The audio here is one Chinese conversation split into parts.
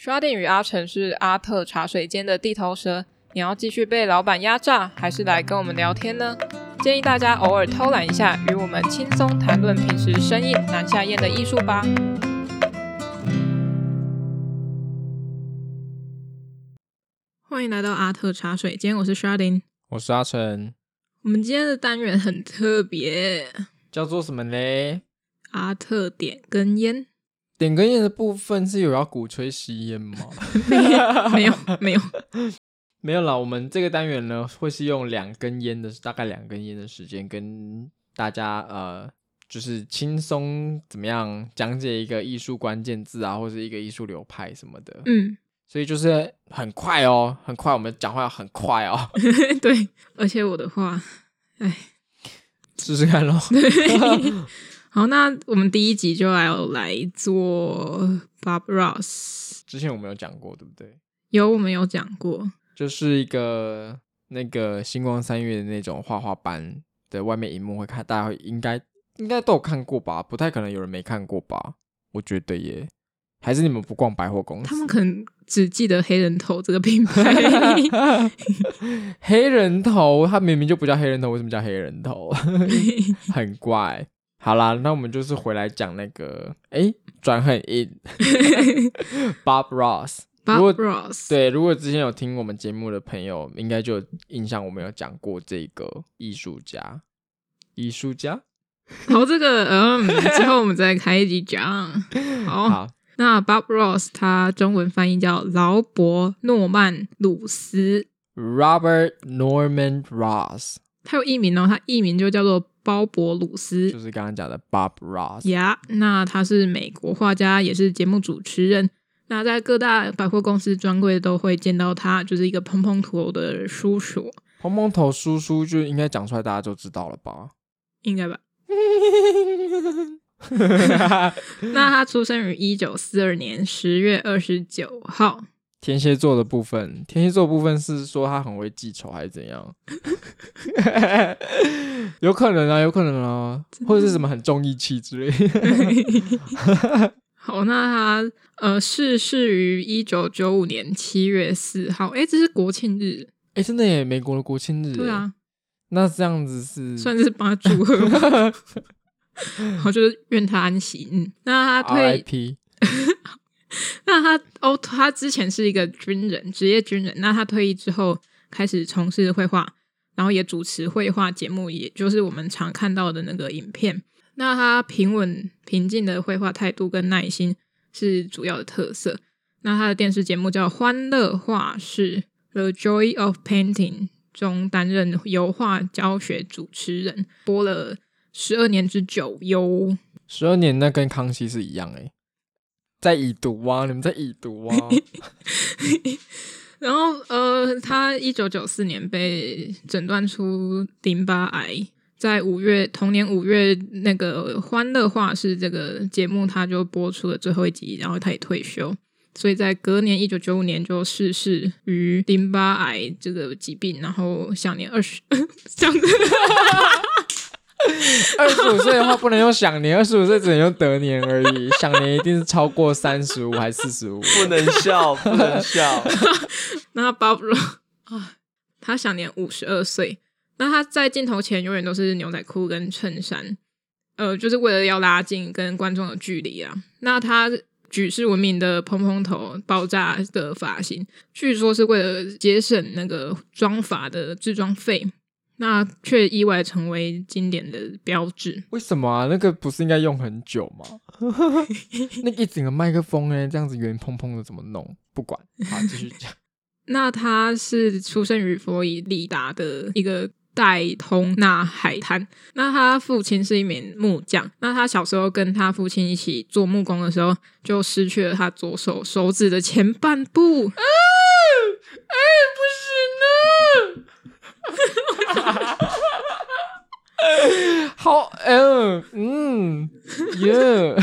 Sharding 与阿成是阿特茶水间的地头蛇，你要继续被老板压榨，还是来跟我们聊天呢？建议大家偶尔偷懒一下，与我们轻松谈论平时生意难下咽的艺术吧。欢迎来到阿特茶水间，我是 Sharding，我是阿成。我们今天的单元很特别，叫做什么呢？阿特点根烟。点根烟的部分是有要鼓吹吸烟吗？没有，没有，没有啦。我们这个单元呢，会是用两根烟的，大概两根烟的时间，跟大家呃，就是轻松怎么样讲解一个艺术关键字啊，或者一个艺术流派什么的。嗯，所以就是很快哦，很快，我们讲话要很快哦。对，而且我的话，哎，试试看喽。好，那我们第一集就要来做 Bob Ross。之前我们有讲过，对不对？有，我们有讲过，就是一个那个星光三月的那种画画班的外面荧幕会看，大家会应该应该都有看过吧？不太可能有人没看过吧？我觉得耶，还是你们不逛百货公司？他们可能只记得黑人头这个品牌。黑人头，他明明就不叫黑人头，为什么叫黑人头？很怪。好啦，那我们就是回来讲那个，哎，转很硬，Bob Ross。Bob Ross。对，如果之前有听我们节目的朋友，应该就有印象，我们有讲过这个艺术家，艺术家。好，这个嗯，之后我们再开一集讲。好，好，那 Bob Ross 他中文翻译叫劳勃诺曼鲁斯，Robert Norman Ross。他有艺名哦，他艺名就叫做。鲍勃鲁斯就是刚刚讲的 Bob Ross 呀，yeah, 那他是美国画家，也是节目主持人。那在各大百货公司专柜都会见到他，就是一个蓬蓬头的叔叔。蓬蓬头叔叔就应该讲出来，大家就知道了吧？应该吧。那他出生于一九四二年十月二十九号。天蝎座的部分，天蝎座的部分是说他很会记仇还是怎样？有可能啊，有可能啊，或者是什么很重义气之类的。好，那他呃逝世于一九九五年七月四号，哎、欸，这是国庆日，哎、欸，真的耶，美国的国庆日。对啊，那这样子是算是帮他祝贺吗？好，就是愿他安息。嗯，那他退。那他哦，他之前是一个军人，职业军人。那他退役之后，开始从事绘画，然后也主持绘画节目，也就是我们常看到的那个影片。那他平稳平静的绘画态度跟耐心是主要的特色。那他的电视节目叫《欢乐画室》（The Joy of Painting） 中担任油画教学主持人，播了十二年之久哟。十二年，那跟康熙是一样诶。在已读啊！你们在已读啊！然后呃，他一九九四年被诊断出淋巴癌，在五月同年五月那个《欢乐画室》这个节目，他就播出了最后一集，然后他也退休，所以在隔年一九九五年就逝世于淋巴癌这个疾病，然后享年二十，享。二十五岁的话不能用享年，二十五岁只能用得年而已。享年一定是超过三十五还是四十五？不能笑，不能笑。那 Bob Ross 啊，他享年五十二岁。那他在镜头前永远都是牛仔裤跟衬衫，呃，就是为了要拉近跟观众的距离啊。那他举世闻名的蓬蓬头爆炸的发型，据说是为了节省那个妆发的制装费。那却意外成为经典的标志。为什么啊？那个不是应该用很久吗？那一整个麦克风呢，这样子圆蓬蓬的怎么弄？不管，好，继续讲。那他是出生于佛罗里达的一个戴通纳海滩。那他父亲是一名木匠。那他小时候跟他父亲一起做木工的时候，就失去了他左手手指的前半部。啊！哎，不行呢！好，嗯嗯，耶，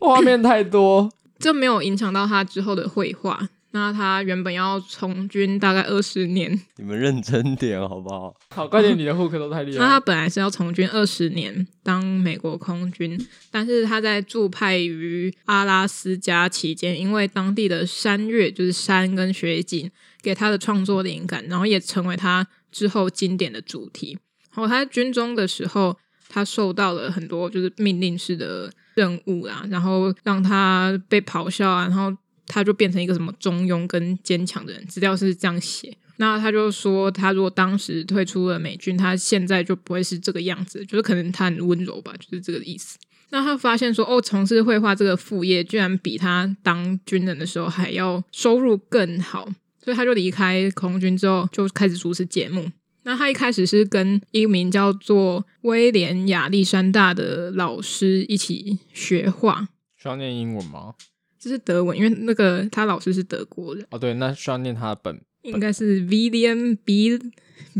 画面太多，这没有影响到他之后的绘画。那他原本要从军大概二十年，你们认真点好不好？好，快点，你的 hook 都太厉害。那他本来是要从军二十年当美国空军，但是他在驻派于阿拉斯加期间，因为当地的山岳就是山跟雪景给他的创作灵感，然后也成为他之后经典的主题。然后他在军中的时候，他受到了很多就是命令式的任务啊，然后让他被咆哮啊，然后。他就变成一个什么中庸跟坚强的人，资料是这样写。那他就说，他如果当时退出了美军，他现在就不会是这个样子，就是可能他很温柔吧，就是这个意思。那他发现说，哦，从事绘画这个副业，居然比他当军人的时候还要收入更好，所以他就离开空军之后，就开始主持节目。那他一开始是跟一名叫做威廉亚历山大的老师一起学画，需要念英文吗？这是德文，因为那个他老师是德国人。哦，对，那需要念他的本，应该是 William B. B.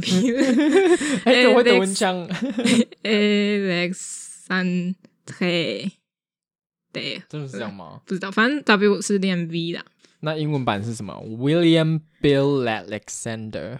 哎，怎么会德文腔？Alexandre，对，真的是这样吗？不知道，反正 W 是念 V 的。那英文版是什么？William Bill Alexander。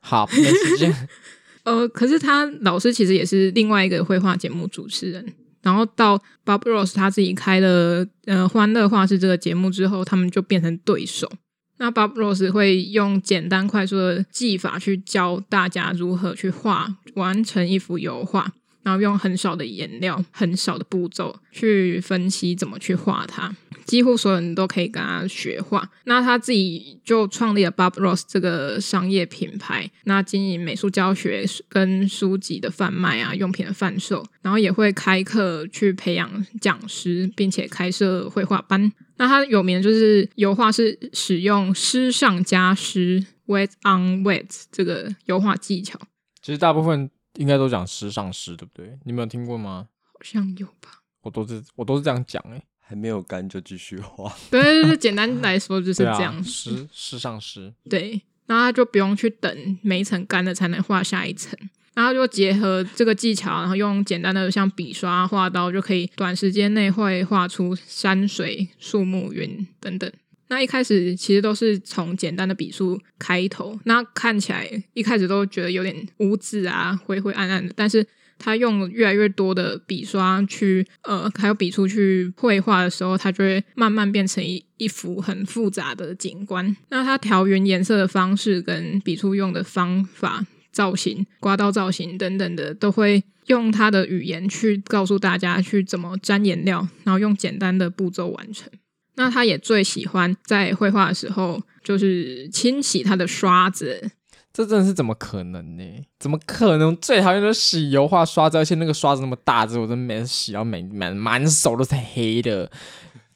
好，没时间。呃，可是他老师其实也是另外一个绘画节目主持人。然后到 Bob Ross 他自己开了呃欢乐画室这个节目之后，他们就变成对手。那 Bob Ross 会用简单快速的技法去教大家如何去画完成一幅油画，然后用很少的颜料、很少的步骤去分析怎么去画它。几乎所有人都可以跟他学画，那他自己就创立了 Bob Ross 这个商业品牌，那经营美术教学跟书籍的贩卖啊，用品的贩售，然后也会开课去培养讲师，并且开设绘画班。那他有名的就是油画是使用湿上加湿 （wet on wet） 这个油画技巧。其实大部分应该都讲湿上湿，对不对？你没有听过吗？好像有吧。我都是我都是这样讲哎。还没有干就继续画，对对对，简单来说就是这样，湿湿上湿。对，然后他就不用去等每一层干了才能画下一层，然后就结合这个技巧，然后用简单的像笔刷、画刀就可以短时间内会画出山水、树木、云等等。那一开始其实都是从简单的笔触开头，那看起来一开始都觉得有点污渍啊、灰灰暗暗的，但是。他用越来越多的笔刷去，呃，还有笔触去绘画的时候，他就会慢慢变成一一幅很复杂的景观。那他调匀颜色的方式跟笔触用的方法、造型、刮刀造型等等的，都会用他的语言去告诉大家去怎么沾颜料，然后用简单的步骤完成。那他也最喜欢在绘画的时候，就是清洗他的刷子。这真的是怎么可能呢？怎么可能？最讨厌的洗油画刷子，而且那个刷子那么大只，我真的每次洗到满满满手都是黑的，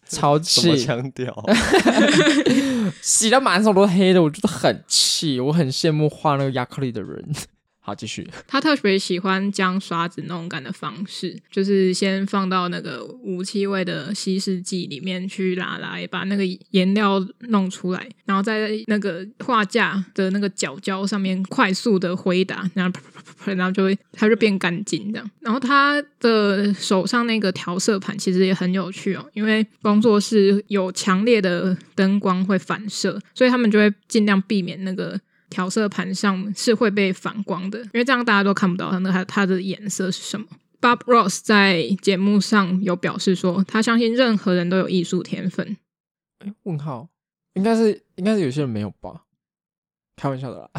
超气！强调，洗到满手都是黑的，我觉得很气。我很羡慕画那个亚克力的人。好，继续。他特别喜欢将刷子弄干的方式，就是先放到那个无气味的稀释剂里面去拉来，把那个颜料弄出来，然后在那个画架的那个角胶上面快速的挥打，然后啪啪啪啪，然后就会它就变干净这样。然后他的手上那个调色盘其实也很有趣哦，因为工作室有强烈的灯光会反射，所以他们就会尽量避免那个。调色盘上是会被反光的，因为这样大家都看不到它那它它的颜色是什么。Bob Ross 在节目上有表示说，他相信任何人都有艺术天分。哎，问号，应该是应该是有些人没有吧？开玩笑的啦。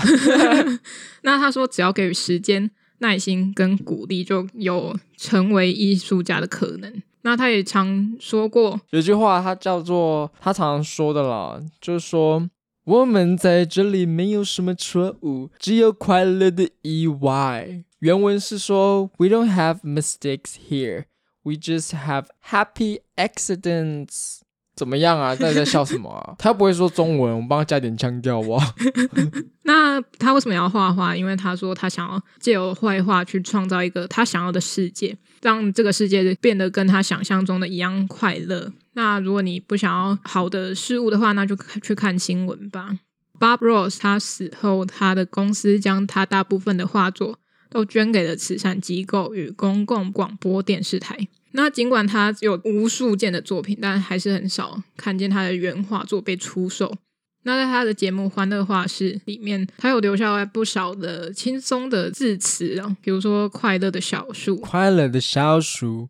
那他说，只要给予时间、耐心跟鼓励，就有成为艺术家的可能。那他也常说过，有句话他叫做他常常说的啦，就是说。我们在这里没有什么错误，只有快乐的意外。原文是说：“We don't have mistakes here, we just have happy accidents。” 怎么样啊？大家在笑什么啊？他不会说中文，我们帮他加点腔调哇。那他为什么要画画？因为他说他想要借由绘画去创造一个他想要的世界，让这个世界变得跟他想象中的一样快乐。那如果你不想要好的事物的话，那就去看新闻吧。Bob Ross 他死后，他的公司将他大部分的画作都捐给了慈善机构与公共广播电视台。那尽管他有无数件的作品，但还是很少看见他的原画作被出售。那在他的节目《欢乐画室》里面，他有留下来不少的轻松的字词啊，比如说“快乐的小树”，快乐的小树，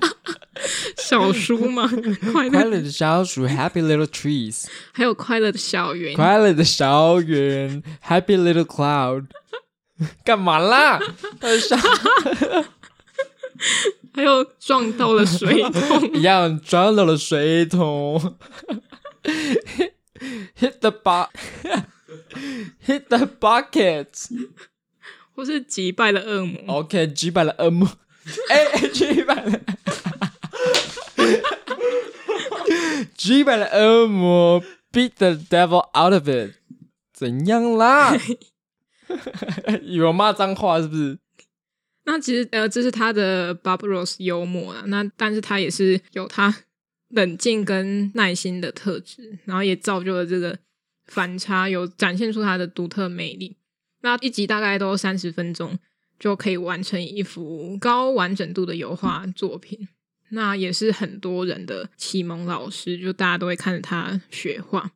小树吗？快乐的小树，Happy little trees，还有快乐的小云，快乐的小云，Happy little cloud，干嘛啦？还有撞到了水桶，一样撞到了水桶。Hit the bucket，Hit the bucket，或是击败了恶魔。OK，击败了恶魔。哎、欸，击败了，击败了恶魔，Beat the devil out of it。怎样啦？有骂脏话是不是？那其实呃，这是他的 Bob Ross 幽默啊。那但是他也是有他。冷静跟耐心的特质，然后也造就了这个反差，有展现出他的独特魅力。那一集大概都三十分钟，就可以完成一幅高完整度的油画作品。那也是很多人的启蒙老师，就大家都会看着他学画。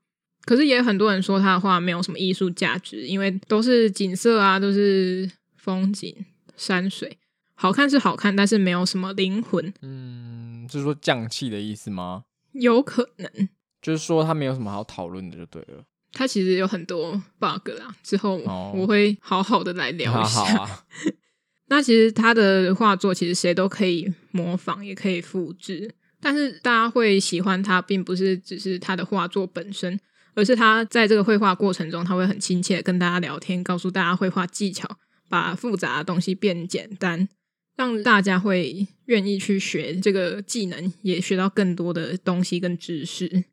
可是也有很多人说他的画没有什么艺术价值，因为都是景色啊，都是风景、山水，好看是好看，但是没有什么灵魂。嗯。就是说降气的意思吗？有可能，就是说他没有什么好讨论的，就对了。他其实有很多 bug 啦，之后我会好好的来聊一下。那其实他的画作其实谁都可以模仿，也可以复制，但是大家会喜欢他，并不是只是他的画作本身，而是他在这个绘画过程中，他会很亲切跟大家聊天，告诉大家绘画技巧，把复杂的东西变简单。让大家会愿意去学这个技能，也学到更多的东西跟知识。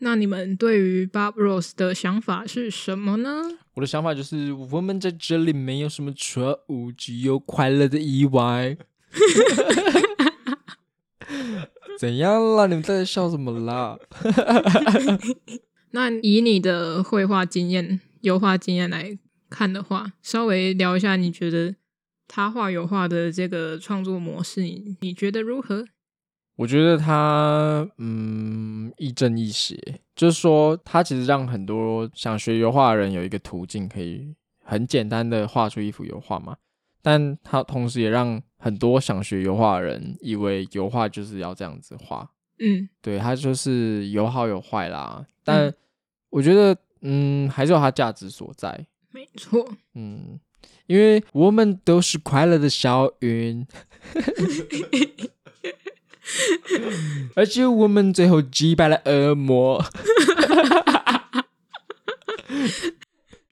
那你们对于 Bob Ross 的想法是什么呢？我的想法就是，我们在这里没有什么错误，只有快乐的意外。怎样啦？你们在笑什么啦？那以你的绘画经验、油画经验来看的话，稍微聊一下，你觉得？他画油画的这个创作模式，你你觉得如何？我觉得他嗯，亦正亦邪，就是说他其实让很多想学油画的人有一个途径，可以很简单的画出一幅油画嘛。但他同时也让很多想学油画的人以为油画就是要这样子画。嗯，对，他就是有好有坏啦。但我觉得嗯，还是有它价值所在。没错。嗯。因为我们都是快乐的小云，而且我们最后击败了恶魔。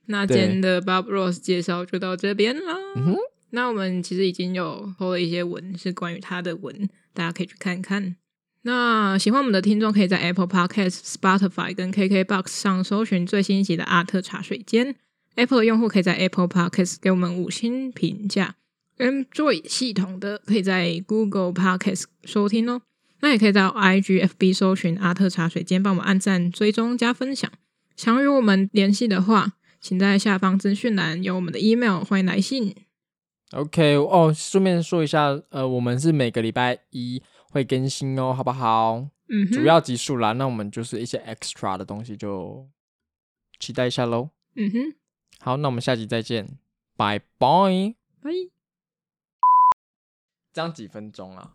那今天的 Bob Ross 介绍就到这边了。嗯哼，那我们其实已经有 po 了一些文，是关于他的文，大家可以去看看。那喜欢我们的听众，可以在 Apple Podcast、Spotify 跟 KKBox 上搜寻最新一集的阿特茶水间。Apple 的用户可以在 Apple Podcast 给我们五星评价，Android 系统的可以在 Google Podcast 收听哦。那也可以到 IGFB 搜寻阿特茶水间，帮我们按赞、追踪、加分享。想与我们联系的话，请在下方资讯栏有我们的 email，欢迎来信。OK 哦，顺便说一下，呃，我们是每个礼拜一会更新哦，好不好？嗯哼，主要集数啦，那我们就是一些 extra 的东西，就期待一下喽。嗯哼。好，那我们下集再见，拜拜，拜。这样几分钟啊？